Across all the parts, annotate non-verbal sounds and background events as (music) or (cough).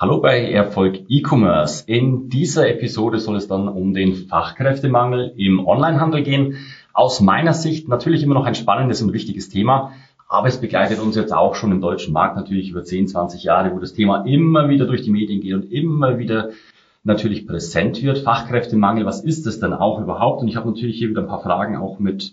Hallo bei Erfolg E-Commerce. In dieser Episode soll es dann um den Fachkräftemangel im Onlinehandel gehen. Aus meiner Sicht natürlich immer noch ein spannendes und wichtiges Thema, aber es begleitet uns jetzt auch schon im deutschen Markt natürlich über 10, 20 Jahre, wo das Thema immer wieder durch die Medien geht und immer wieder natürlich präsent wird. Fachkräftemangel, was ist das denn auch überhaupt? Und ich habe natürlich hier wieder ein paar Fragen auch mit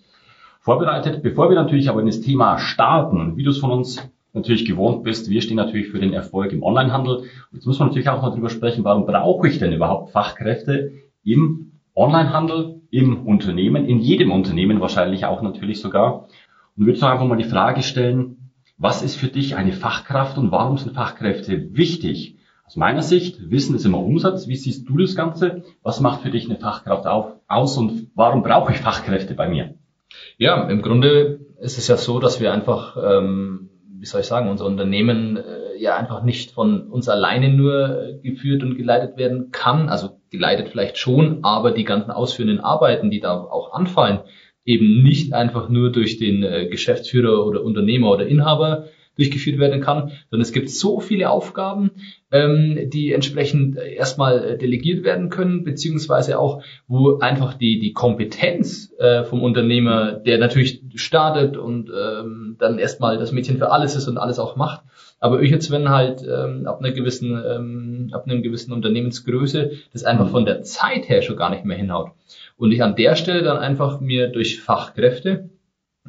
vorbereitet. Bevor wir natürlich aber in das Thema starten, wie du es von uns natürlich gewohnt bist, wir stehen natürlich für den Erfolg im Onlinehandel. Jetzt muss man natürlich auch mal drüber sprechen, warum brauche ich denn überhaupt Fachkräfte im Onlinehandel, im Unternehmen, in jedem Unternehmen wahrscheinlich auch natürlich sogar. Und würde doch einfach mal die Frage stellen, was ist für dich eine Fachkraft und warum sind Fachkräfte wichtig? Aus meiner Sicht, Wissen ist immer Umsatz. Wie siehst du das Ganze? Was macht für dich eine Fachkraft auf, aus und warum brauche ich Fachkräfte bei mir? Ja, im Grunde ist es ja so, dass wir einfach ähm, wie soll ich sagen, unser Unternehmen äh, ja einfach nicht von uns alleine nur äh, geführt und geleitet werden kann. Also geleitet vielleicht schon, aber die ganzen ausführenden Arbeiten, die da auch anfallen, eben nicht einfach nur durch den äh, Geschäftsführer oder Unternehmer oder Inhaber durchgeführt werden kann, sondern es gibt so viele Aufgaben, ähm, die entsprechend erstmal äh, delegiert werden können, beziehungsweise auch, wo einfach die, die Kompetenz äh, vom Unternehmer, der natürlich startet und ähm, dann erstmal das Mädchen für alles ist und alles auch macht, aber ich jetzt, wenn halt ähm, ab einer gewissen, ähm, ab einem gewissen Unternehmensgröße das einfach von der Zeit her schon gar nicht mehr hinhaut. Und ich an der Stelle dann einfach mir durch Fachkräfte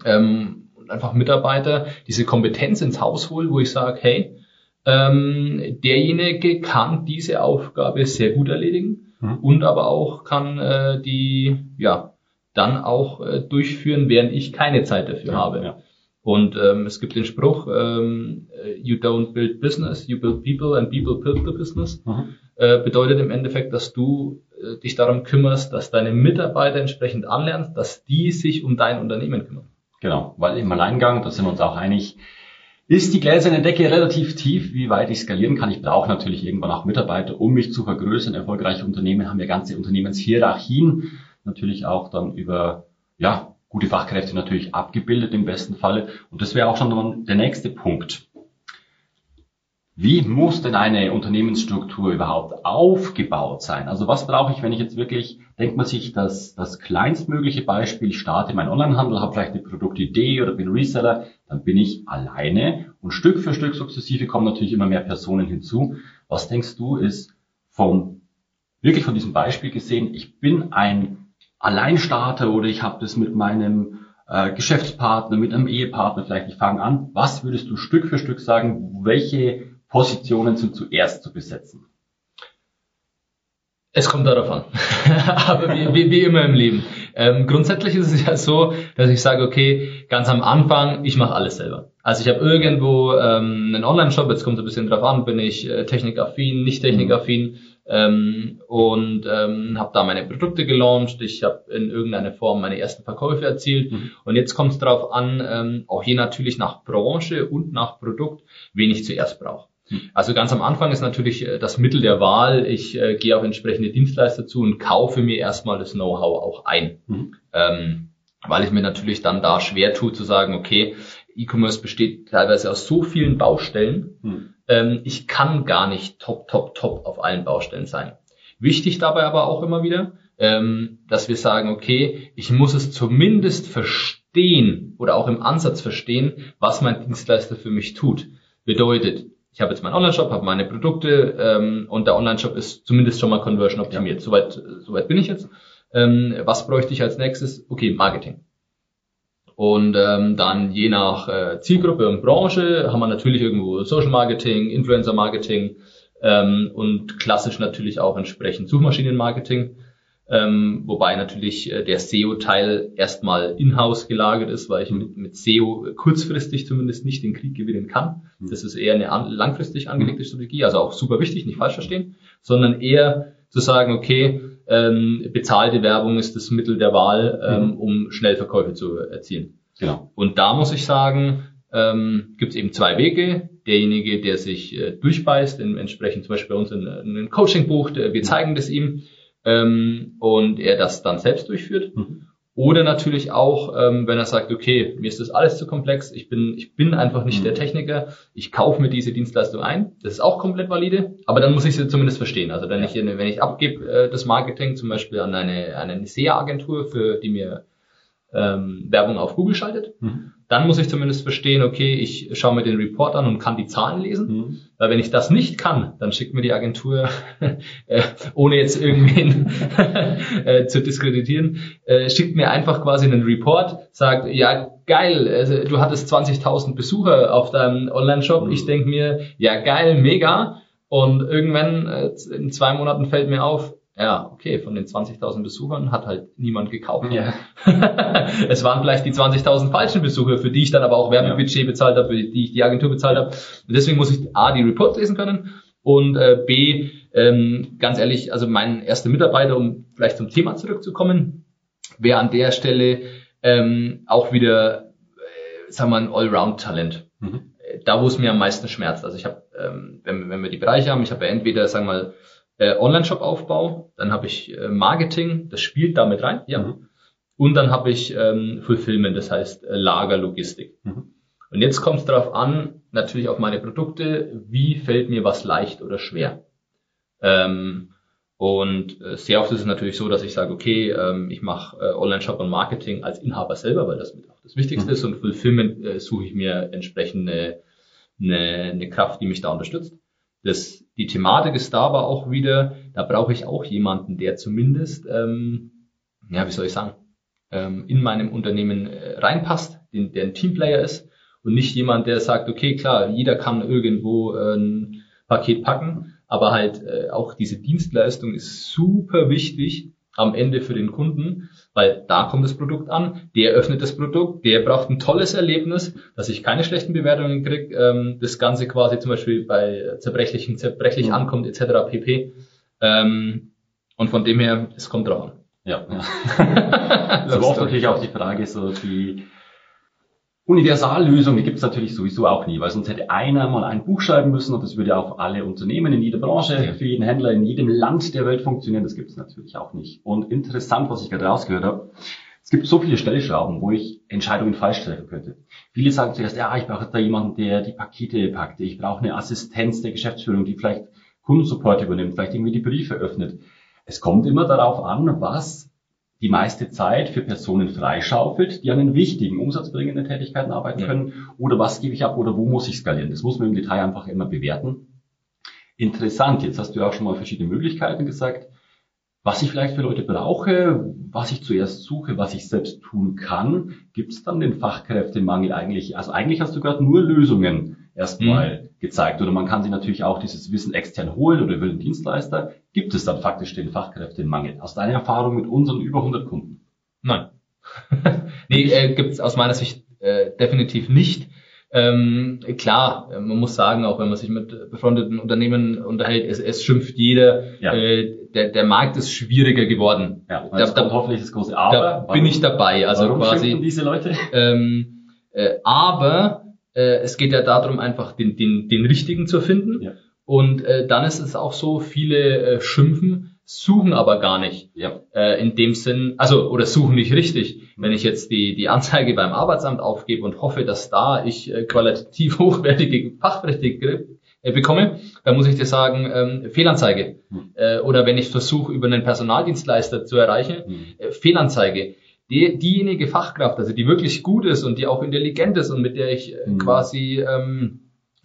ähm, einfach Mitarbeiter diese Kompetenz ins Haus hole, wo ich sage, hey, ähm, derjenige kann diese Aufgabe sehr gut erledigen mhm. und aber auch kann äh, die ja dann auch äh, durchführen, während ich keine Zeit dafür ja, habe. Ja. Und ähm, es gibt den Spruch, ähm, you don't build business, you build people and people build the business. Mhm. Äh, bedeutet im Endeffekt, dass du äh, dich darum kümmerst, dass deine Mitarbeiter entsprechend anlernst, dass die sich um dein Unternehmen kümmern. Genau, weil im Alleingang, da sind wir uns auch einig, ist die gläserne Decke relativ tief, wie weit ich skalieren kann. Ich brauche natürlich irgendwann auch Mitarbeiter, um mich zu vergrößern. Erfolgreiche Unternehmen haben ja ganze Unternehmenshierarchien, natürlich auch dann über, ja, gute Fachkräfte natürlich abgebildet im besten Falle. Und das wäre auch schon der nächste Punkt. Wie muss denn eine Unternehmensstruktur überhaupt aufgebaut sein? Also was brauche ich, wenn ich jetzt wirklich, denkt man sich das, das kleinstmögliche Beispiel, ich starte meinen Onlinehandel, habe vielleicht eine Produktidee oder bin Reseller, dann bin ich alleine und Stück für Stück sukzessive kommen natürlich immer mehr Personen hinzu. Was denkst du ist vom, wirklich von diesem Beispiel gesehen, ich bin ein Alleinstarter oder ich habe das mit meinem äh, Geschäftspartner, mit einem Ehepartner vielleicht, ich fange an. Was würdest du Stück für Stück sagen, welche Positionen sind zuerst zu besetzen? Es kommt darauf an. (laughs) Aber wie, wie, wie, immer im Leben. Ähm, grundsätzlich ist es ja so, dass ich sage, okay, ganz am Anfang, ich mache alles selber. Also ich habe irgendwo ähm, einen Online-Shop, jetzt kommt es ein bisschen drauf an, bin ich äh, technikaffin, nicht technikaffin ähm, und ähm, habe da meine Produkte gelauncht, ich habe in irgendeiner Form meine ersten Verkäufe erzielt mhm. und jetzt kommt es darauf an, ähm, auch hier natürlich nach Branche und nach Produkt, wen ich zuerst brauche. Also ganz am Anfang ist natürlich äh, das Mittel der Wahl. Ich äh, gehe auf entsprechende Dienstleister zu und kaufe mir erstmal das Know-how auch ein. Mhm. Ähm, weil ich mir natürlich dann da schwer tue zu sagen, okay, E-Commerce besteht teilweise aus so vielen Baustellen. Mhm. Ähm, ich kann gar nicht top, top, top auf allen Baustellen sein. Wichtig dabei aber auch immer wieder, ähm, dass wir sagen, okay, ich muss es zumindest verstehen oder auch im Ansatz verstehen, was mein Dienstleister für mich tut. Bedeutet, ich habe jetzt meinen Online-Shop, habe meine Produkte ähm, und der Online-Shop ist zumindest schon mal conversion optimiert. Ja. Soweit, soweit bin ich jetzt. Ähm, was bräuchte ich als nächstes? Okay, Marketing. Und ähm, dann je nach äh, Zielgruppe und Branche haben wir natürlich irgendwo Social Marketing, Influencer Marketing ähm, und klassisch natürlich auch entsprechend Suchmaschinenmarketing. Ähm, wobei natürlich äh, der SEO-Teil erstmal in-house gelagert ist, weil ich mit, mit SEO kurzfristig zumindest nicht den Krieg gewinnen kann. Mhm. Das ist eher eine an, langfristig angelegte mhm. Strategie, also auch super wichtig, nicht falsch verstehen, sondern eher zu sagen, okay, ähm, bezahlte Werbung ist das Mittel der Wahl, ähm, mhm. um Schnellverkäufe zu erzielen. Genau. Und da muss ich sagen, ähm, gibt es eben zwei Wege. Derjenige, der sich äh, durchbeißt, entsprechend zum Beispiel bei uns ein, ein Coaching bucht, äh, wir zeigen das ihm ähm, und er das dann selbst durchführt. Mhm. Oder natürlich auch, ähm, wenn er sagt, okay, mir ist das alles zu komplex, ich bin, ich bin einfach nicht mhm. der Techniker, ich kaufe mir diese Dienstleistung ein. Das ist auch komplett valide, aber dann muss ich sie zumindest verstehen. Also wenn ich, wenn ich abgebe äh, das Marketing zum Beispiel an eine, an eine SEA-Agentur, für die mir ähm, Werbung auf Google schaltet, mhm. Dann muss ich zumindest verstehen, okay, ich schaue mir den Report an und kann die Zahlen lesen. Mhm. Weil wenn ich das nicht kann, dann schickt mir die Agentur, (laughs) äh, ohne jetzt irgendwen (laughs) äh, zu diskreditieren, äh, schickt mir einfach quasi einen Report, sagt, ja, geil, also, du hattest 20.000 Besucher auf deinem Online-Shop. Mhm. Ich denke mir, ja, geil, mega. Und irgendwann äh, in zwei Monaten fällt mir auf, ja, okay, von den 20.000 Besuchern hat halt niemand gekauft. Ja. (laughs) es waren vielleicht die 20.000 falschen Besucher, für die ich dann aber auch Werbebudget bezahlt habe, für die ich die Agentur bezahlt habe. Und deswegen muss ich A, die Reports lesen können und äh, B, ähm, ganz ehrlich, also mein erster Mitarbeiter, um vielleicht zum Thema zurückzukommen, wäre an der Stelle ähm, auch wieder, äh, sagen wir mal, ein Allround-Talent. Mhm. Da, wo es mir am meisten schmerzt. Also ich habe, ähm, wenn, wenn wir die Bereiche haben, ich habe ja entweder, sagen wir mal, äh, Online-Shop-Aufbau, dann habe ich äh, Marketing, das spielt damit rein, ja. Mhm. Und dann habe ich ähm, Fulfillment, das heißt äh, Lagerlogistik. Mhm. Und jetzt kommt es darauf an, natürlich auf meine Produkte, wie fällt mir was leicht oder schwer. Ähm, und äh, sehr oft ist es natürlich so, dass ich sage, okay, ähm, ich mache äh, Online-Shop und Marketing als Inhaber selber, weil das mit auch das Wichtigste mhm. ist. Und Fulfillment äh, suche ich mir entsprechend eine, eine, eine Kraft, die mich da unterstützt. Das, die Thematik ist da aber auch wieder, da brauche ich auch jemanden, der zumindest, ähm, ja, wie soll ich sagen, ähm, in meinem Unternehmen äh, reinpasst, den, der ein Teamplayer ist und nicht jemand, der sagt, okay, klar, jeder kann irgendwo äh, ein Paket packen, aber halt äh, auch diese Dienstleistung ist super wichtig am Ende für den Kunden, weil da kommt das Produkt an, der öffnet das Produkt, der braucht ein tolles Erlebnis, dass ich keine schlechten Bewertungen kriege, ähm, das Ganze quasi zum Beispiel bei zerbrechlichen, zerbrechlich mhm. ankommt etc. pp. Ähm, und von dem her, es kommt drauf an. Ja, ja. (laughs) das ist oft natürlich auch die Frage, so die Universallösung, die gibt es natürlich sowieso auch nie, weil sonst hätte einer mal ein Buch schreiben müssen und das würde auf alle Unternehmen in jeder Branche, für jeden Händler in jedem Land der Welt funktionieren. Das gibt es natürlich auch nicht. Und interessant, was ich gerade rausgehört habe, es gibt so viele Stellschrauben, wo ich Entscheidungen falsch treffen könnte. Viele sagen zuerst, ja, ich brauche da jemanden, der die Pakete packt. Ich brauche eine Assistenz der Geschäftsführung, die vielleicht Kundensupport übernimmt, vielleicht irgendwie die Briefe öffnet. Es kommt immer darauf an, was die meiste Zeit für Personen freischaufelt, die an den wichtigen, umsatzbringenden Tätigkeiten arbeiten können. Oder was gebe ich ab oder wo muss ich skalieren? Das muss man im Detail einfach immer bewerten. Interessant, jetzt hast du ja auch schon mal verschiedene Möglichkeiten gesagt. Was ich vielleicht für Leute brauche, was ich zuerst suche, was ich selbst tun kann, gibt es dann den Fachkräftemangel eigentlich? Also eigentlich hast du gerade nur Lösungen erstmal mhm. Gezeigt. Oder man kann sich natürlich auch dieses Wissen extern holen oder über den Dienstleister. Gibt es dann faktisch den Fachkräftemangel? Aus deiner Erfahrung mit unseren über 100 Kunden? Nein. (laughs) nee, äh, gibt es aus meiner Sicht äh, definitiv nicht. Ähm, klar, man muss sagen, auch wenn man sich mit befreundeten Unternehmen unterhält, es, es schimpft jeder, ja. äh, der, der Markt ist schwieriger geworden. Ja, da, da, hoffentlich das große Aber. Da bin ich dabei. Also warum quasi. diese Leute? Ähm, äh, aber äh, es geht ja darum, einfach den, den, den richtigen zu finden. Ja. Und äh, dann ist es auch so, viele äh, schimpfen, suchen aber gar nicht. Ja. Äh, in dem Sinn, also oder suchen nicht richtig. Wenn ich jetzt die, die Anzeige beim Arbeitsamt aufgebe und hoffe, dass da ich äh, qualitativ (laughs) hochwertige Fachkräfte äh, bekomme, dann muss ich dir sagen, ähm, Fehlanzeige. Hm. Äh, oder wenn ich versuche, über einen Personaldienstleister zu erreichen, hm. äh, Fehlanzeige die, diejenige Fachkraft, also die wirklich gut ist und die auch intelligent ist und mit der ich äh, mhm. quasi ähm,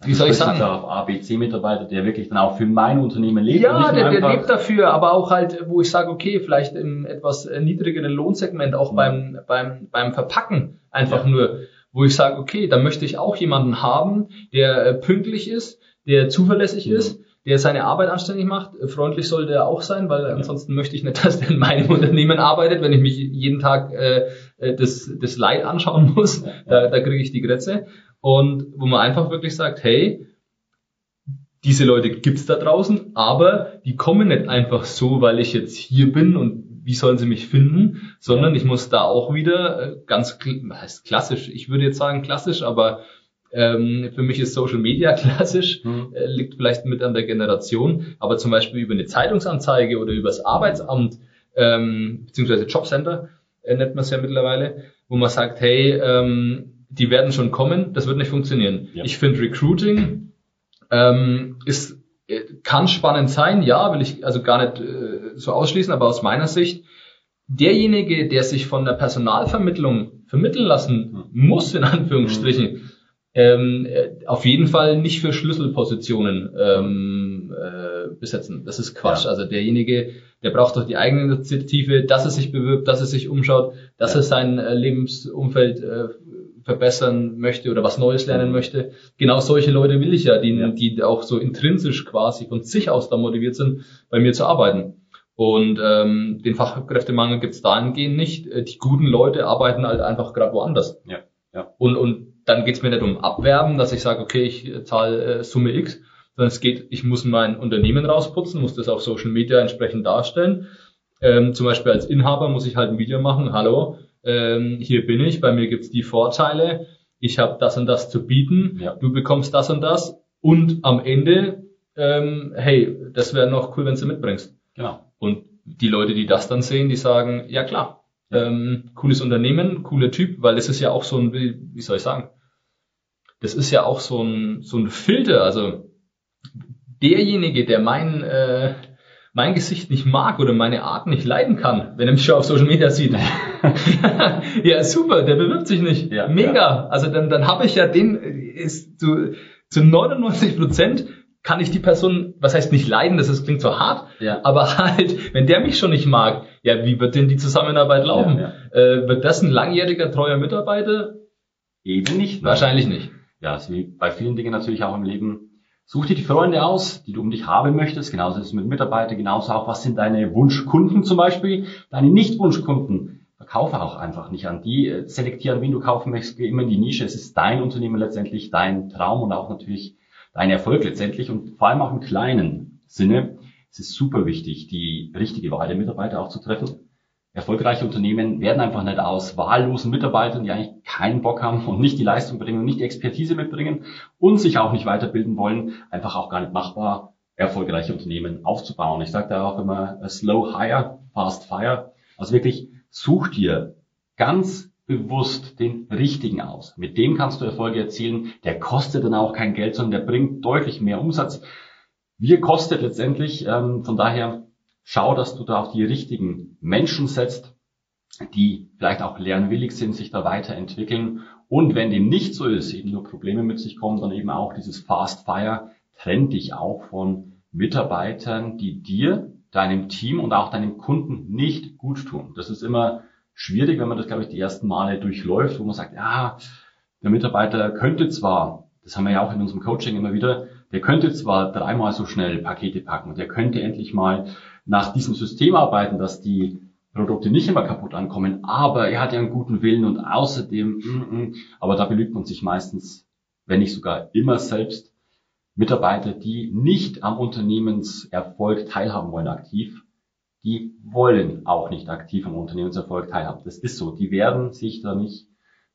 wie soll ich sagen? Auf ABC-Mitarbeiter, der wirklich dann auch für mein Unternehmen lebt. Ja, der, der lebt dafür, aber auch halt, wo ich sage, okay, vielleicht im etwas niedrigeren Lohnsegment, auch mhm. beim, beim, beim Verpacken einfach ja. nur, wo ich sage, okay, da möchte ich auch jemanden haben, der äh, pünktlich ist, der zuverlässig mhm. ist, der seine Arbeit anständig macht. Freundlich sollte er auch sein, weil ansonsten möchte ich nicht, (laughs) dass der in meinem Unternehmen arbeitet, wenn ich mich jeden Tag äh, äh das, das Leid anschauen muss. Da, da kriege ich die Grätze. Und wo man einfach wirklich sagt, hey, diese Leute gibt's da draußen, aber die kommen nicht einfach so, weil ich jetzt hier bin und wie sollen sie mich finden, sondern ich muss da auch wieder äh, ganz heißt klassisch, ich würde jetzt sagen klassisch, aber ähm, für mich ist Social Media (laughs) klassisch, mhm. äh, liegt vielleicht mit an der Generation, aber zum Beispiel über eine Zeitungsanzeige oder über das Arbeitsamt ähm, beziehungsweise Jobcenter äh, nennt man es ja mittlerweile, wo man sagt, hey, ähm, die werden schon kommen, das wird nicht funktionieren. Ja. Ich finde Recruiting ähm, ist äh, kann spannend sein, ja, will ich also gar nicht äh, so ausschließen, aber aus meiner Sicht derjenige, der sich von der Personalvermittlung vermitteln lassen hm. muss, in Anführungsstrichen, ähm, äh, auf jeden Fall nicht für Schlüsselpositionen ähm, äh, besetzen. Das ist Quatsch. Ja. Also derjenige, der braucht doch die eigene Initiative, dass er sich bewirbt, dass er sich umschaut, dass ja. er sein äh, Lebensumfeld äh, verbessern möchte oder was Neues lernen möchte. Genau solche Leute will ich ja, die, ja. die auch so intrinsisch quasi von sich aus da motiviert sind, bei mir zu arbeiten. Und ähm, den Fachkräftemangel gibt's dahingehend nicht. Äh, die guten Leute arbeiten halt einfach gerade woanders. Ja. Ja. Und, und dann geht's mir nicht um Abwerben, dass ich sage, okay, ich zahle äh, Summe X, sondern es geht, ich muss mein Unternehmen rausputzen, muss das auf Social Media entsprechend darstellen. Ähm, zum Beispiel als Inhaber muss ich halt ein Video machen, hallo, ähm, hier bin ich, bei mir gibt's die Vorteile, ich habe das und das zu bieten, ja. du bekommst das und das und am Ende, ähm, hey, das wäre noch cool, wenn du mitbringst. Genau. Und die Leute, die das dann sehen, die sagen, ja klar, ähm, cooles Unternehmen, cooler Typ, weil es ist ja auch so ein, wie soll ich sagen, das ist ja auch so ein, so ein Filter. Also derjenige, der mein, äh, mein Gesicht nicht mag oder meine Art nicht leiden kann, wenn er mich schon auf Social Media sieht. (laughs) (laughs) ja, super, der bewirbt sich nicht. Ja, Mega. Ja. Also dann, dann habe ich ja den, ist zu, zu 99 Prozent kann ich die Person, was heißt nicht leiden, das ist, klingt so hart, ja. aber (laughs) halt, wenn der mich schon nicht mag, ja, wie wird denn die Zusammenarbeit laufen? Ja, ja. Äh, wird das ein langjähriger, treuer Mitarbeiter? Eben nicht. Ne? Wahrscheinlich nicht. Ja, ist wie bei vielen Dingen natürlich auch im Leben. Such dir die Freunde aus, die du um dich haben möchtest. Genauso ist es mit Mitarbeitern, genauso auch, was sind deine Wunschkunden zum Beispiel. Deine Nicht-Wunschkunden, verkaufe auch einfach nicht an die. Äh, selektieren, wen du kaufen möchtest, geh immer in die Nische. Es ist dein Unternehmen letztendlich, dein Traum und auch natürlich dein Erfolg letztendlich und vor allem auch im kleinen Sinne. Es ist super wichtig, die richtige Wahl der Mitarbeiter auch zu treffen. Erfolgreiche Unternehmen werden einfach nicht aus wahllosen Mitarbeitern, die eigentlich keinen Bock haben und nicht die Leistung bringen und nicht die Expertise mitbringen und sich auch nicht weiterbilden wollen, einfach auch gar nicht machbar, erfolgreiche Unternehmen aufzubauen. Ich sage da auch immer slow hire, fast fire. Also wirklich such dir ganz bewusst den richtigen aus. Mit dem kannst du Erfolge erzielen. Der kostet dann auch kein Geld, sondern der bringt deutlich mehr Umsatz. Wir kostet letztendlich. Ähm, von daher schau, dass du da auf die richtigen Menschen setzt, die vielleicht auch lernwillig sind, sich da weiterentwickeln. Und wenn dem nicht so ist, eben nur Probleme mit sich kommen, dann eben auch dieses Fast Fire trennt dich auch von Mitarbeitern, die dir, deinem Team und auch deinem Kunden nicht gut tun. Das ist immer schwierig, wenn man das, glaube ich, die ersten Male durchläuft, wo man sagt, ja, der Mitarbeiter könnte zwar, das haben wir ja auch in unserem Coaching immer wieder, der könnte zwar dreimal so schnell Pakete packen, der könnte endlich mal nach diesem System arbeiten, dass die Produkte nicht immer kaputt ankommen, aber er hat ja einen guten Willen und außerdem, mm, mm, aber da belügt man sich meistens, wenn nicht sogar immer selbst, Mitarbeiter, die nicht am Unternehmenserfolg teilhaben wollen aktiv, die wollen auch nicht aktiv am Unternehmenserfolg teilhaben. Das ist so. Die werden sich da nicht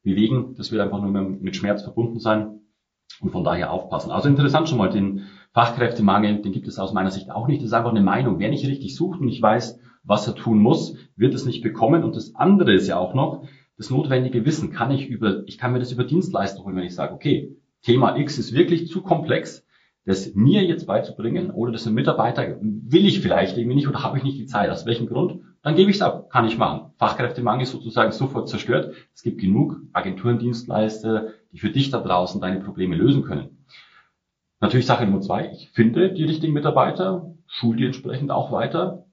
bewegen. Das wird einfach nur mit Schmerz verbunden sein und von daher aufpassen. Also interessant schon mal, den Fachkräftemangel, den gibt es aus meiner Sicht auch nicht. Das ist einfach eine Meinung. Wer nicht richtig sucht und nicht weiß, was er tun muss, wird es nicht bekommen. Und das andere ist ja auch noch, das notwendige Wissen kann ich über, ich kann mir das über Dienstleister holen, wenn ich sage, okay, Thema X ist wirklich zu komplex das mir jetzt beizubringen oder das ein Mitarbeiter will ich vielleicht irgendwie nicht oder habe ich nicht die Zeit, aus welchem Grund, dann gebe ich es ab, kann ich machen. Fachkräftemangel ist sozusagen sofort zerstört. Es gibt genug Agenturendienstleister, die für dich da draußen deine Probleme lösen können. Natürlich Sache Nummer zwei, ich finde die richtigen Mitarbeiter, schul die entsprechend auch weiter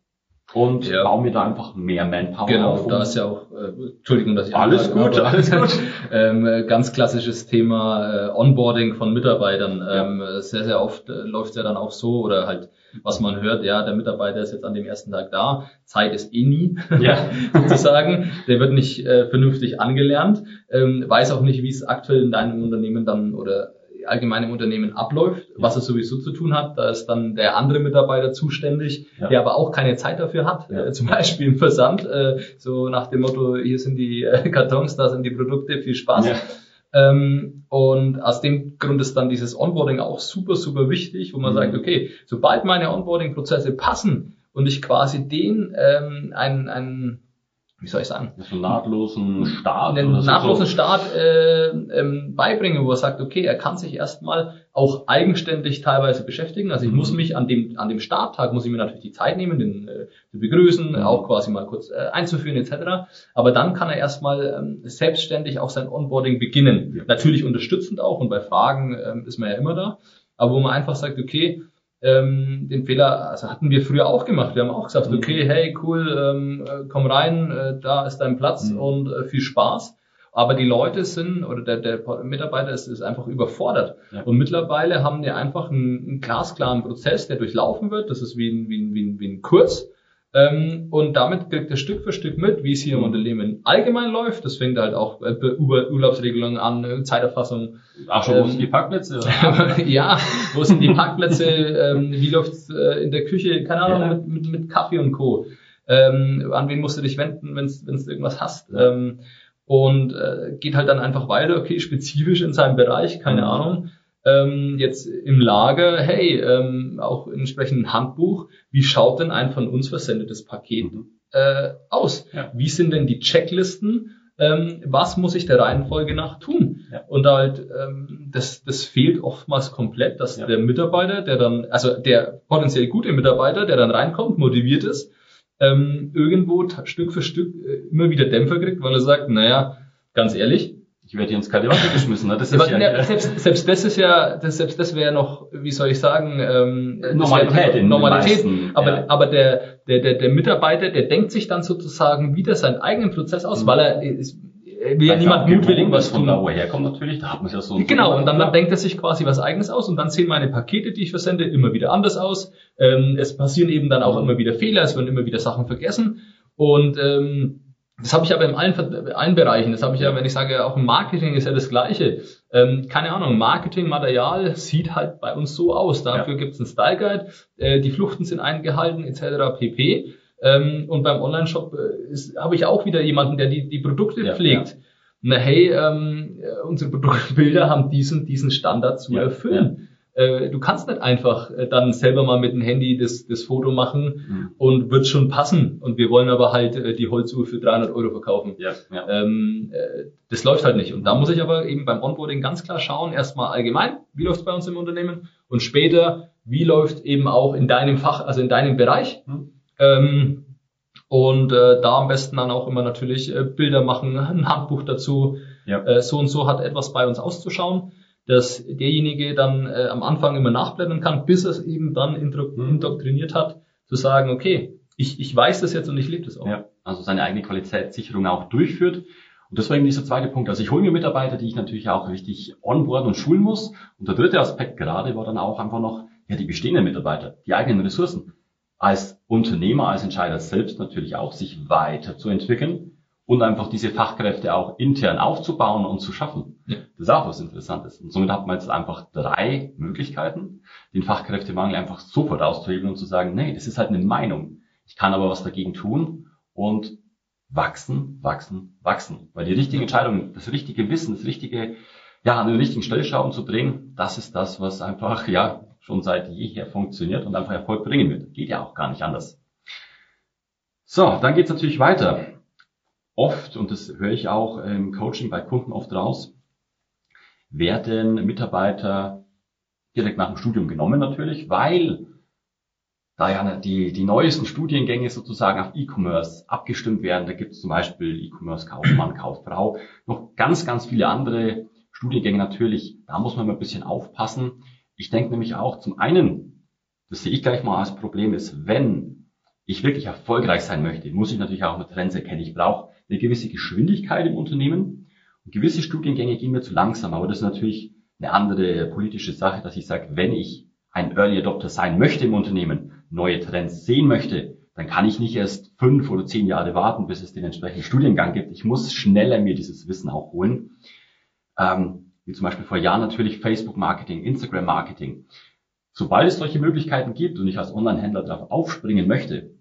und ja. baue mir da einfach mehr Manpower genau, auf. Genau, da ist ja auch, äh, Entschuldigung, dass ich alles gut, aber, alles gut. (laughs) ähm, ganz klassisches Thema äh, Onboarding von Mitarbeitern. Ähm, Sehr, sehr oft äh, läuft ja dann auch so oder halt, was man hört, ja, der Mitarbeiter ist jetzt an dem ersten Tag da, Zeit ist eh nie, (laughs) ja. sozusagen. Der wird nicht äh, vernünftig angelernt, ähm, weiß auch nicht, wie es aktuell in deinem Unternehmen dann oder allgemein im Unternehmen abläuft, ja. was es sowieso zu tun hat. Da ist dann der andere Mitarbeiter zuständig, ja. der aber auch keine Zeit dafür hat. Ja. Äh, zum (laughs) Beispiel im Versand, äh, so nach dem Motto, hier sind die äh, Kartons, da sind die Produkte, viel Spaß. Ähm, und aus dem Grund ist dann dieses Onboarding auch super, super wichtig, wo man mhm. sagt, okay, sobald meine Onboarding-Prozesse passen und ich quasi den ähm, ein, ein wie soll ich sagen, einen nahtlosen Start, einen nahtlosen so. Start äh, ähm, beibringen, wo er sagt, okay, er kann sich erstmal auch eigenständig teilweise beschäftigen. Also ich mhm. muss mich an dem an dem Starttag muss ich mir natürlich die Zeit nehmen, den äh, zu begrüßen, mhm. auch quasi mal kurz äh, einzuführen etc. Aber dann kann er erstmal ähm, selbstständig auch sein Onboarding beginnen. Ja. Natürlich unterstützend auch und bei Fragen ähm, ist man ja immer da. Aber wo man einfach sagt, okay, ähm, den Fehler, also hatten wir früher auch gemacht. Wir haben auch gesagt, mhm. okay, hey, cool, ähm, äh, komm rein, äh, da ist dein Platz mhm. und äh, viel Spaß. Aber die Leute sind, oder der, der Mitarbeiter ist, ist einfach überfordert. Ja. Und mittlerweile haben die einfach einen, einen glasklaren Prozess, der durchlaufen wird. Das ist wie ein, wie ein, wie ein, wie ein Kurs. Ähm, und damit kriegt er Stück für Stück mit, wie es hier im mhm. Unternehmen allgemein läuft. Das fängt halt auch äh, über Urlaubsregelungen an, äh, Zeiterfassung. Ach schon, ähm, wo sind die Parkplätze? (laughs) ja, wo sind die Parkplätze? ähm, wie läuft's äh, in der Küche? Keine Ahnung, ja. mit, mit, mit Kaffee und Co. Ähm, an wen musst du dich wenden, wenn du irgendwas hast? Ähm, und äh, geht halt dann einfach weiter, okay, spezifisch in seinem Bereich, keine mhm. Ahnung ähm, jetzt im Lager, hey, ähm, auch entsprechend ein Handbuch, wie schaut denn ein von uns versendetes Paket mhm. äh, aus? Ja. Wie sind denn die Checklisten? Ähm, was muss ich der Reihenfolge nach tun? Ja. Und halt, ähm, das, das fehlt oftmals komplett, dass ja. der Mitarbeiter, der dann, also der potenziell gute Mitarbeiter, der dann reinkommt, motiviert ist, ähm, irgendwo Stück für Stück äh, immer wieder Dämpfer kriegt, weil er sagt, naja, ganz ehrlich, ich werde hier ins kalte Wasser geschmissen. Ne? Das ist ja, ja, selbst, selbst das ist ja, das, selbst das wäre noch, wie soll ich sagen, ähm, Normalität. Normalität. Meisten, aber, ja. aber der, der, der, der Mitarbeiter, der denkt sich dann sozusagen wieder seinen eigenen Prozess aus, mhm. weil er, ist, er will ja niemand mutwillig was tun. Von da, wo er herkommt natürlich, da hat man ja so. Genau, und dann, dann denkt er sich quasi was eigenes aus und dann sehen meine Pakete, die ich versende, immer wieder anders aus. Ähm, es passieren eben dann auch mhm. immer wieder Fehler, es werden immer wieder Sachen vergessen und ähm, das habe ich aber in allen, allen Bereichen. Das habe ich ja, wenn ich sage, auch im Marketing ist ja das Gleiche. Ähm, keine Ahnung, Marketingmaterial sieht halt bei uns so aus. Dafür ja. gibt es einen Style Guide, äh, die Fluchten sind eingehalten, etc. pp. Ähm, und beim Online-Shop äh, habe ich auch wieder jemanden, der die, die Produkte ja, pflegt. Ja. Na hey, ähm, unsere Produktbilder haben diesen, diesen Standard zu erfüllen äh, du kannst nicht einfach äh, dann selber mal mit dem Handy das, das Foto machen mhm. und wird schon passen. Und wir wollen aber halt äh, die Holzuhr für 300 Euro verkaufen. Ja, ja. Ähm, äh, das läuft halt nicht. Und da muss ich aber eben beim Onboarding ganz klar schauen, erstmal allgemein, wie läuft es bei uns im Unternehmen und später, wie läuft eben auch in deinem Fach, also in deinem Bereich. Mhm. Ähm, und äh, da am besten dann auch immer natürlich äh, Bilder machen, ein Handbuch dazu. Ja. Äh, so und so hat etwas bei uns auszuschauen dass derjenige dann äh, am Anfang immer nachblättern kann, bis er es eben dann mhm. indoktriniert hat, zu sagen, okay, ich, ich weiß das jetzt und ich lebe das auch. Ja, also seine eigene Qualitätssicherung auch durchführt. Und das war eben dieser zweite Punkt. Also ich hole mir Mitarbeiter, die ich natürlich auch richtig onboarden und schulen muss. Und der dritte Aspekt gerade war dann auch einfach noch, ja, die bestehenden Mitarbeiter, die eigenen Ressourcen. Als Unternehmer, als Entscheider selbst natürlich auch sich weiterzuentwickeln und einfach diese Fachkräfte auch intern aufzubauen und zu schaffen. Ja. Das ist auch was Interessantes. Und somit hat man jetzt einfach drei Möglichkeiten, den Fachkräftemangel einfach sofort auszuhebeln und zu sagen, nee, das ist halt eine Meinung. Ich kann aber was dagegen tun und wachsen, wachsen, wachsen. Weil die richtigen Entscheidungen, das richtige Wissen, das richtige, ja, an den richtigen Stellschrauben zu drehen, das ist das, was einfach, ja, schon seit jeher funktioniert und einfach Erfolg bringen wird. Geht ja auch gar nicht anders. So, dann geht's natürlich weiter oft, und das höre ich auch im Coaching bei Kunden oft raus, werden Mitarbeiter direkt nach dem Studium genommen natürlich, weil da ja die, die neuesten Studiengänge sozusagen auf E-Commerce abgestimmt werden. Da gibt es zum Beispiel E-Commerce Kaufmann, Kauffrau, noch ganz, ganz viele andere Studiengänge natürlich. Da muss man mal ein bisschen aufpassen. Ich denke nämlich auch zum einen, das sehe ich gleich mal als Problem ist, wenn ich wirklich erfolgreich sein möchte, muss ich natürlich auch mit Trends erkennen. Ich brauche eine gewisse Geschwindigkeit im Unternehmen. Und gewisse Studiengänge gehen mir zu langsam, aber das ist natürlich eine andere politische Sache, dass ich sage, wenn ich ein Early Adopter sein möchte im Unternehmen, neue Trends sehen möchte, dann kann ich nicht erst fünf oder zehn Jahre warten, bis es den entsprechenden Studiengang gibt. Ich muss schneller mir dieses Wissen auch holen. Ähm, wie zum Beispiel vor Jahren natürlich Facebook-Marketing, Instagram-Marketing. Sobald es solche Möglichkeiten gibt und ich als Online-Händler darauf aufspringen möchte,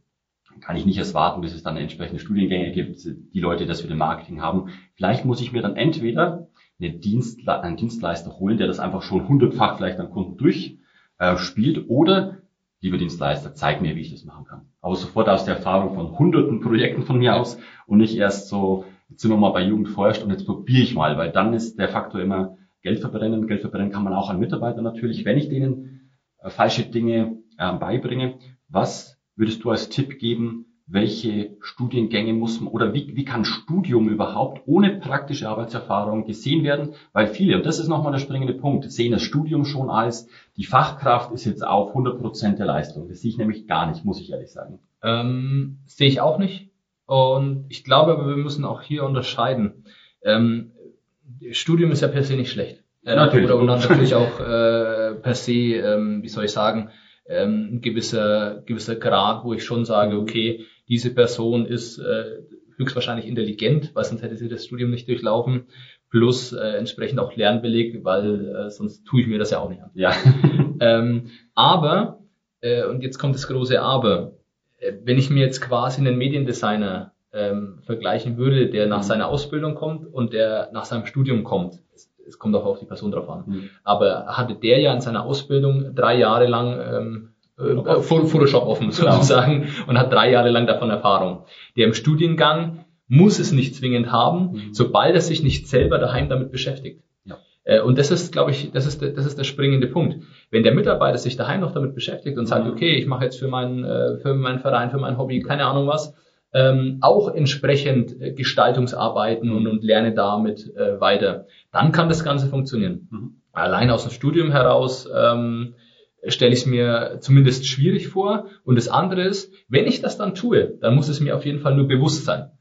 kann ich nicht erst warten, bis es dann entsprechende Studiengänge gibt, die Leute das für den Marketing haben. Vielleicht muss ich mir dann entweder eine Dienstle einen Dienstleister holen, der das einfach schon hundertfach vielleicht an Kunden durchspielt, äh, oder lieber Dienstleister, zeig mir, wie ich das machen kann. Aber sofort aus der Erfahrung von hunderten Projekten von mir aus und nicht erst so, jetzt sind wir mal bei Jugend forscht und jetzt probiere ich mal, weil dann ist der Faktor immer Geld verbrennen. Geld verbrennen kann man auch an Mitarbeitern natürlich, wenn ich denen äh, falsche Dinge äh, beibringe. Was würdest du als Tipp geben, welche Studiengänge muss man oder wie, wie kann Studium überhaupt ohne praktische Arbeitserfahrung gesehen werden? Weil viele, und das ist nochmal der springende Punkt, sehen das Studium schon als, die Fachkraft ist jetzt auf 100 Prozent der Leistung. Das sehe ich nämlich gar nicht, muss ich ehrlich sagen. Ähm, sehe ich auch nicht. Und ich glaube aber, wir müssen auch hier unterscheiden. Ähm, Studium ist ja per se nicht schlecht. Äh, natürlich. Oder und dann natürlich auch äh, per se, ähm, wie soll ich sagen, ähm, ein gewisser, gewisser Grad, wo ich schon sage, okay, diese Person ist äh, höchstwahrscheinlich intelligent, weil sonst hätte sie das Studium nicht durchlaufen, plus äh, entsprechend auch Lernbeleg, weil äh, sonst tue ich mir das ja auch nicht an. Ja. (laughs) ähm, aber, äh, und jetzt kommt das große Aber, äh, wenn ich mir jetzt quasi einen Mediendesigner ähm, vergleichen würde, der nach mhm. seiner Ausbildung kommt und der nach seinem Studium kommt, es, kommt auch auf die Person drauf an, mhm. aber hatte der ja in seiner Ausbildung drei Jahre lang ähm, äh, Photoshop offen sozusagen genau. und hat drei Jahre lang davon Erfahrung. Der im Studiengang muss es nicht zwingend haben, mhm. sobald er sich nicht selber daheim damit beschäftigt. Ja. Äh, und das ist, glaube ich, das ist, der, das ist der springende Punkt. Wenn der Mitarbeiter sich daheim noch damit beschäftigt und sagt, mhm. okay, ich mache jetzt für meinen, äh, für meinen Verein, für mein Hobby, keine Ahnung was, ähm, auch entsprechend Gestaltungsarbeiten und, und lerne damit äh, weiter, dann kann das Ganze funktionieren. Mhm. Allein aus dem Studium heraus ähm, stelle ich es mir zumindest schwierig vor. Und das andere ist, wenn ich das dann tue, dann muss es mir auf jeden Fall nur bewusst sein.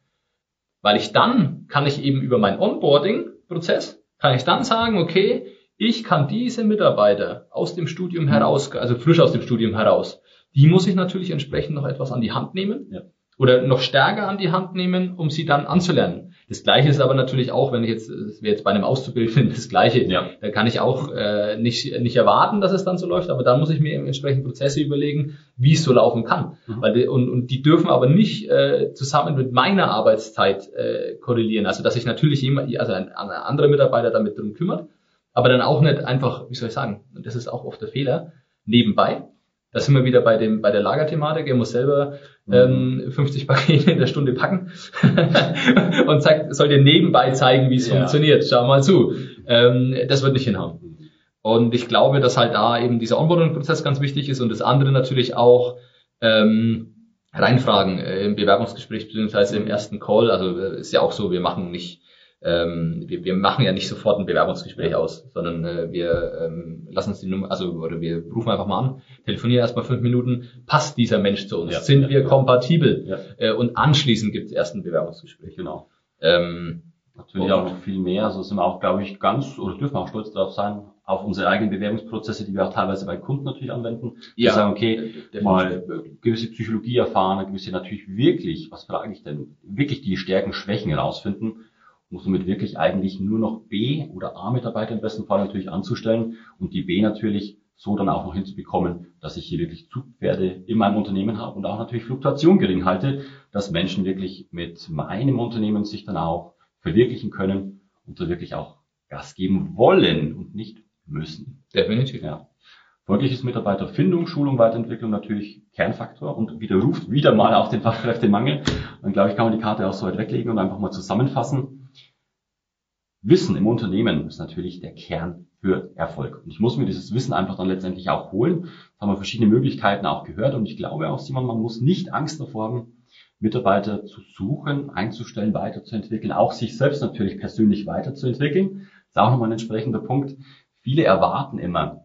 Weil ich dann kann ich eben über meinen Onboarding-Prozess, kann ich dann sagen, okay, ich kann diese Mitarbeiter aus dem Studium heraus, also frisch aus dem Studium heraus, die muss ich natürlich entsprechend noch etwas an die Hand nehmen. Ja oder noch stärker an die Hand nehmen, um sie dann anzulernen. Das Gleiche ist aber natürlich auch, wenn ich jetzt, das wäre jetzt bei einem Auszubildenden das Gleiche. Ja. Da kann ich auch äh, nicht, nicht erwarten, dass es dann so läuft, aber dann muss ich mir entsprechend Prozesse überlegen, wie es so laufen kann. Mhm. Weil die, und, und die dürfen aber nicht äh, zusammen mit meiner Arbeitszeit äh, korrelieren. Also dass sich natürlich jemand, also ein, ein anderer Mitarbeiter damit drum kümmert, aber dann auch nicht einfach, wie soll ich sagen, und das ist auch oft der Fehler, nebenbei da sind wir wieder bei dem bei der Lagerthematik. Er muss selber ähm, 50 Pakete in der Stunde packen (laughs) und zeigt, soll dir nebenbei zeigen, wie es ja. funktioniert. Schau mal zu. Ähm, das wird nicht hinhauen. Und ich glaube, dass halt da eben dieser Onboarding-Prozess ganz wichtig ist und das andere natürlich auch ähm, reinfragen äh, im Bewerbungsgespräch beziehungsweise im ersten Call. Also äh, ist ja auch so, wir machen nicht ähm, wir, wir machen ja nicht sofort ein Bewerbungsgespräch aus, sondern äh, wir ähm, lassen uns die Nummer, also oder wir rufen einfach mal an, telefonieren erstmal fünf Minuten, passt dieser Mensch zu uns, ja, sind ja, wir ja. kompatibel. Äh, und anschließend gibt es erst ein Bewerbungsgespräch. Genau. Ähm, Natürlich auch noch viel mehr, also sind wir auch, glaube ich, ganz oder dürfen auch stolz darauf sein, auf unsere eigenen Bewerbungsprozesse, die wir auch teilweise bei Kunden natürlich anwenden. Ja. Wir sagen, okay, mal gewisse Psychologie erfahren, gewisse natürlich wirklich, was frage ich denn, wirklich die Stärken, Schwächen herausfinden um somit wirklich eigentlich nur noch B- oder A-Mitarbeiter im besten Fall natürlich anzustellen und die B natürlich so dann auch noch hinzubekommen, dass ich hier wirklich Zugpferde in meinem Unternehmen habe und auch natürlich Fluktuation gering halte, dass Menschen wirklich mit meinem Unternehmen sich dann auch verwirklichen können und da wirklich auch Gas geben wollen und nicht müssen. Definitiv. Ja. Folglich ist Mitarbeiterfindung, Schulung, Weiterentwicklung natürlich Kernfaktor und widerruft wieder mal auf den Fachkräftemangel. Dann glaube ich, kann man die Karte auch so weit weglegen und einfach mal zusammenfassen. Wissen im Unternehmen ist natürlich der Kern für Erfolg. Und ich muss mir dieses Wissen einfach dann letztendlich auch holen. Das haben wir verschiedene Möglichkeiten auch gehört. Und ich glaube auch, Simon, man muss nicht Angst davor haben, Mitarbeiter zu suchen, einzustellen, weiterzuentwickeln, auch sich selbst natürlich persönlich weiterzuentwickeln. Das ist auch nochmal ein entsprechender Punkt. Viele erwarten immer,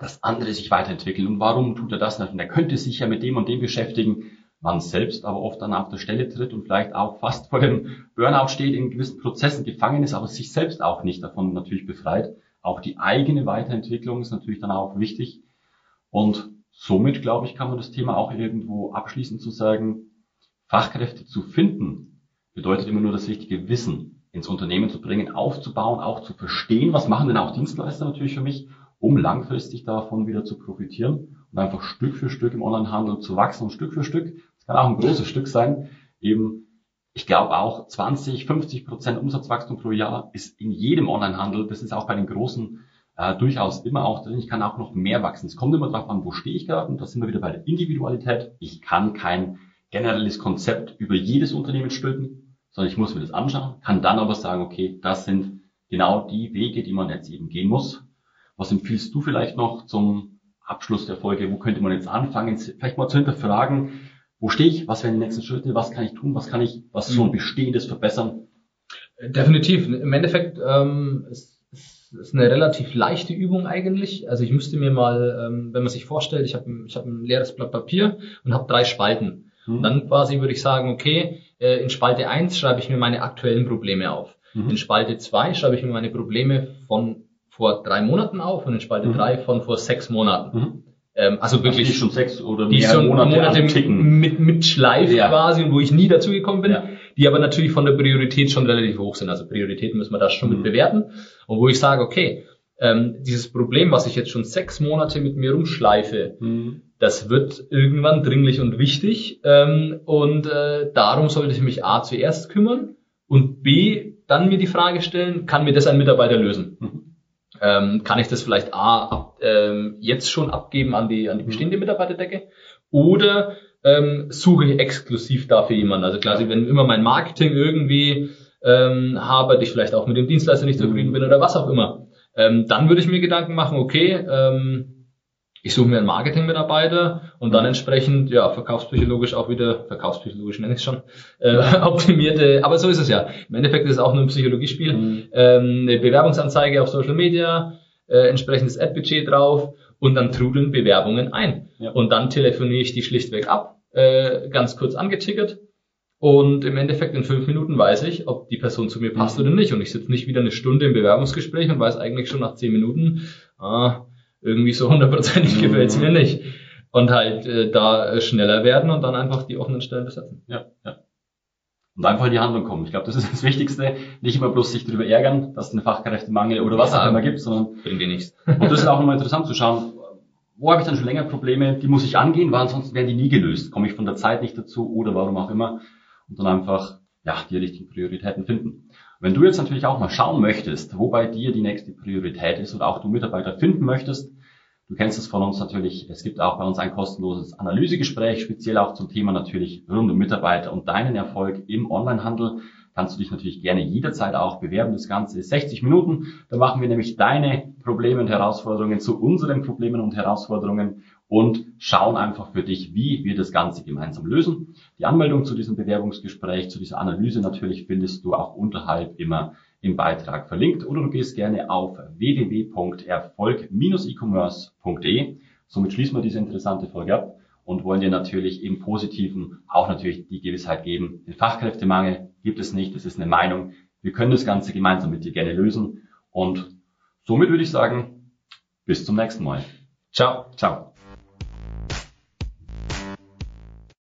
dass andere sich weiterentwickeln. Und warum tut er das? Und er könnte sich ja mit dem und dem beschäftigen. Man selbst aber oft dann auf der Stelle tritt und vielleicht auch fast vor dem Burnout steht, in gewissen Prozessen gefangen ist, aber sich selbst auch nicht davon natürlich befreit. Auch die eigene Weiterentwicklung ist natürlich dann auch wichtig. Und somit, glaube ich, kann man das Thema auch irgendwo abschließen zu sagen, Fachkräfte zu finden, bedeutet immer nur das richtige Wissen ins Unternehmen zu bringen, aufzubauen, auch zu verstehen, was machen denn auch Dienstleister natürlich für mich, um langfristig davon wieder zu profitieren und einfach Stück für Stück im Onlinehandel zu wachsen und Stück für Stück, das kann auch ein großes Stück sein, eben ich glaube auch 20, 50 Prozent Umsatzwachstum pro Jahr ist in jedem Onlinehandel, das ist auch bei den großen äh, durchaus immer auch drin. Ich kann auch noch mehr wachsen. Es kommt immer darauf an, wo stehe ich gerade und da sind wir wieder bei der Individualität. Ich kann kein generelles Konzept über jedes Unternehmen stülpen, sondern ich muss mir das anschauen, kann dann aber sagen, okay, das sind genau die Wege, die man jetzt eben gehen muss. Was empfiehlst du vielleicht noch zum Abschluss der Folge? Wo könnte man jetzt anfangen, vielleicht mal zu hinterfragen, wo stehe ich, was wären die nächsten Schritte, was kann ich tun, was kann ich, was so ein bestehendes verbessern? Definitiv. Im Endeffekt ähm, ist, ist eine relativ leichte Übung eigentlich. Also ich müsste mir mal, ähm, wenn man sich vorstellt, ich habe ich hab ein leeres Blatt Papier und habe drei Spalten. Mhm. Und dann quasi würde ich sagen, okay, äh, in Spalte eins schreibe ich mir meine aktuellen Probleme auf. Mhm. In Spalte zwei schreibe ich mir meine Probleme von vor drei Monaten auf und in Spalte mhm. drei von vor sechs Monaten. Mhm. Ähm, also wirklich. Also die schon sechs oder die schon Monate, Monate mit, mit Schleif ja. quasi und wo ich nie dazugekommen bin, ja. die aber natürlich von der Priorität schon relativ hoch sind. Also Prioritäten müssen wir da schon mhm. mit bewerten. Und wo ich sage, okay, ähm, dieses Problem, was ich jetzt schon sechs Monate mit mir rumschleife, mhm. das wird irgendwann dringlich und wichtig. Ähm, und äh, darum sollte ich mich A zuerst kümmern und B dann mir die Frage stellen, kann mir das ein Mitarbeiter lösen? Mhm ähm, kann ich das vielleicht A, ab, ähm, jetzt schon abgeben an die, an die mhm. bestehende Mitarbeiterdecke oder ähm, suche ich exklusiv dafür jemanden. Also klar, wenn immer mein Marketing irgendwie ähm, habe, ich vielleicht auch mit dem Dienstleister nicht zufrieden mhm. bin oder was auch immer, ähm, dann würde ich mir Gedanken machen, okay, ähm, ich suche mir einen Marketingmitarbeiter und dann entsprechend, ja, verkaufspsychologisch auch wieder, verkaufspsychologisch nenne ich es schon, äh, (laughs) optimierte, aber so ist es ja. Im Endeffekt ist es auch nur ein Psychologiespiel. Mhm. Ähm, eine Bewerbungsanzeige auf Social Media, äh, entsprechendes Ad-Budget drauf und dann trudeln Bewerbungen ein. Ja. Und dann telefoniere ich die schlichtweg ab, äh, ganz kurz angetickert. Und im Endeffekt in fünf Minuten weiß ich, ob die Person zu mir passt mhm. oder nicht. Und ich sitze nicht wieder eine Stunde im Bewerbungsgespräch und weiß eigentlich schon nach zehn Minuten, ah, irgendwie so hundertprozentig mhm. gefällt's mir nicht. Und halt äh, da schneller werden und dann einfach die offenen Stellen besetzen. Ja, ja. Und einfach in die Handlung kommen. Ich glaube, das ist das Wichtigste. Nicht immer bloß sich darüber ärgern, dass es einen Fachkräftemangel oder was ja, auch immer gibt, sondern bringt dir nichts. und das ist auch nochmal interessant zu schauen, wo habe ich dann schon länger Probleme, die muss ich angehen, weil ansonsten werden die nie gelöst. Komme ich von der Zeit nicht dazu oder warum auch immer. Und dann einfach ja, die richtigen Prioritäten finden. Wenn du jetzt natürlich auch mal schauen möchtest, wo bei dir die nächste Priorität ist und auch du Mitarbeiter finden möchtest, du kennst es von uns natürlich, es gibt auch bei uns ein kostenloses Analysegespräch, speziell auch zum Thema natürlich rund um Mitarbeiter und deinen Erfolg im Onlinehandel kannst du dich natürlich gerne jederzeit auch bewerben. Das Ganze ist 60 Minuten. Da machen wir nämlich deine Probleme und Herausforderungen zu unseren Problemen und Herausforderungen und schauen einfach für dich, wie wir das Ganze gemeinsam lösen. Die Anmeldung zu diesem Bewerbungsgespräch, zu dieser Analyse natürlich findest du auch unterhalb immer im Beitrag verlinkt oder du gehst gerne auf www.erfolg-e-commerce.de. Somit schließen wir diese interessante Folge ab und wollen dir natürlich im Positiven auch natürlich die Gewissheit geben, den Fachkräftemangel gibt es nicht, es ist eine Meinung. Wir können das Ganze gemeinsam mit dir gerne lösen und somit würde ich sagen, bis zum nächsten Mal. Ciao. Ciao.